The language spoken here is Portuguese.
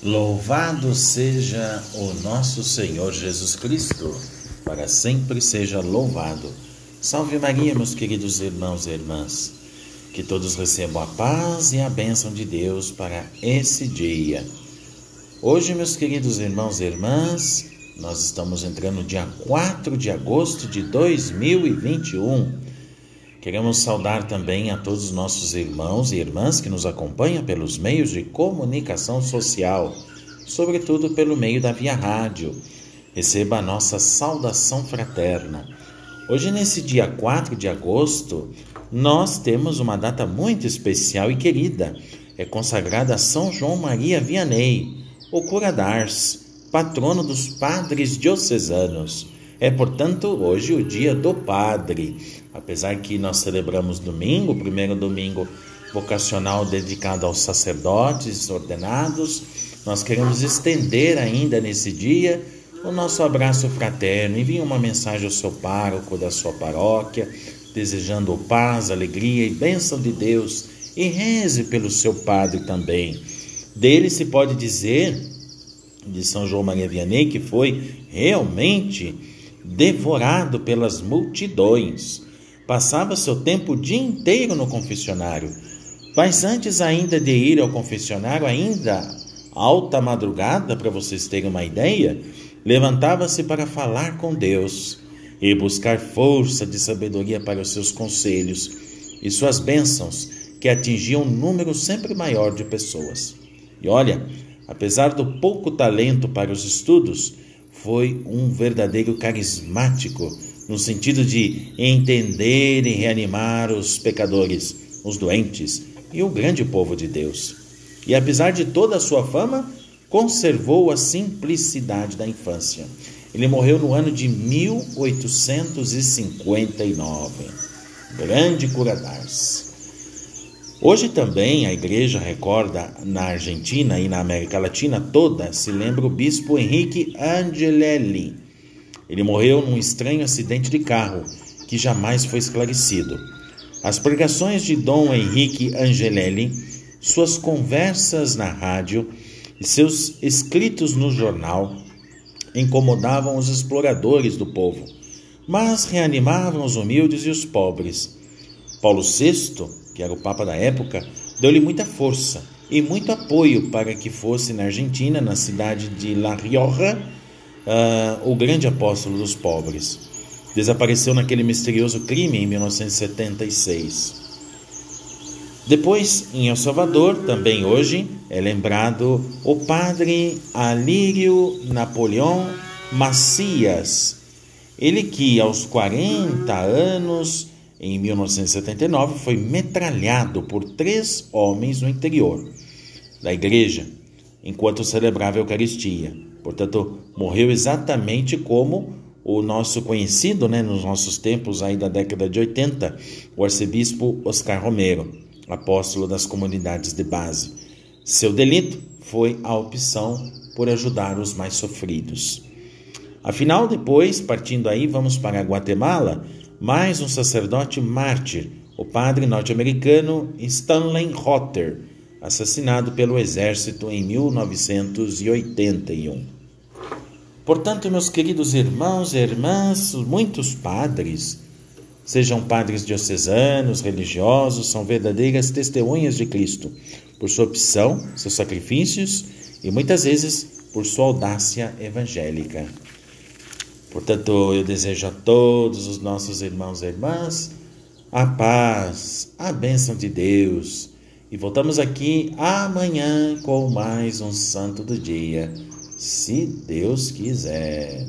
Louvado seja o nosso Senhor Jesus Cristo, para sempre seja louvado. Salve Maria, meus queridos irmãos e irmãs. Que todos recebam a paz e a bênção de Deus para esse dia. Hoje, meus queridos irmãos e irmãs, nós estamos entrando no dia 4 de agosto de 2021. Queremos saudar também a todos os nossos irmãos e irmãs que nos acompanham pelos meios de comunicação social, sobretudo pelo meio da Via Rádio. Receba a nossa saudação fraterna. Hoje, nesse dia 4 de agosto, nós temos uma data muito especial e querida. É consagrada a São João Maria Vianney, o cura d'Ars, patrono dos padres diocesanos. É, portanto, hoje o dia do padre. Apesar que nós celebramos domingo, o primeiro domingo vocacional dedicado aos sacerdotes ordenados, nós queremos estender ainda nesse dia o nosso abraço fraterno. Envie uma mensagem ao seu pároco da sua paróquia, desejando paz, alegria e bênção de Deus. E reze pelo seu padre também. Dele se pode dizer, de São João Maria Vianney, que foi realmente devorado pelas multidões. Passava seu tempo o dia inteiro no confessionário. Mas antes ainda de ir ao confessionário, ainda alta madrugada, para vocês terem uma ideia, levantava-se para falar com Deus e buscar força de sabedoria para os seus conselhos e suas bênçãos, que atingiam um número sempre maior de pessoas. E olha, apesar do pouco talento para os estudos, foi um verdadeiro carismático, no sentido de entender e reanimar os pecadores, os doentes e o grande povo de Deus. E apesar de toda a sua fama, conservou a simplicidade da infância. Ele morreu no ano de 1859. Grande cura d'Ars. Hoje também a igreja recorda na Argentina e na América Latina toda se lembra o bispo Henrique Angelelli. Ele morreu num estranho acidente de carro que jamais foi esclarecido. As pregações de Dom Henrique Angelelli, suas conversas na rádio e seus escritos no jornal incomodavam os exploradores do povo, mas reanimavam os humildes e os pobres. Paulo VI que era o Papa da época, deu-lhe muita força e muito apoio para que fosse na Argentina, na cidade de La Rioja, uh, o grande apóstolo dos pobres. Desapareceu naquele misterioso crime em 1976. Depois, em El Salvador, também hoje, é lembrado o padre Alírio Napoleão Macias. Ele que aos 40 anos em 1979, foi metralhado por três homens no interior da igreja, enquanto celebrava a Eucaristia. Portanto, morreu exatamente como o nosso conhecido, né, nos nossos tempos aí da década de 80, o arcebispo Oscar Romero, apóstolo das comunidades de base. Seu delito foi a opção por ajudar os mais sofridos. Afinal, depois, partindo aí, vamos para Guatemala, mais um sacerdote mártir, o padre norte-americano Stanley Rotter, assassinado pelo exército em 1981. Portanto, meus queridos irmãos e irmãs, muitos padres, sejam padres diocesanos, religiosos, são verdadeiras testemunhas de Cristo, por sua opção, seus sacrifícios e muitas vezes por sua audácia evangélica. Portanto, eu desejo a todos os nossos irmãos e irmãs a paz, a bênção de Deus. E voltamos aqui amanhã com mais um santo do dia, se Deus quiser.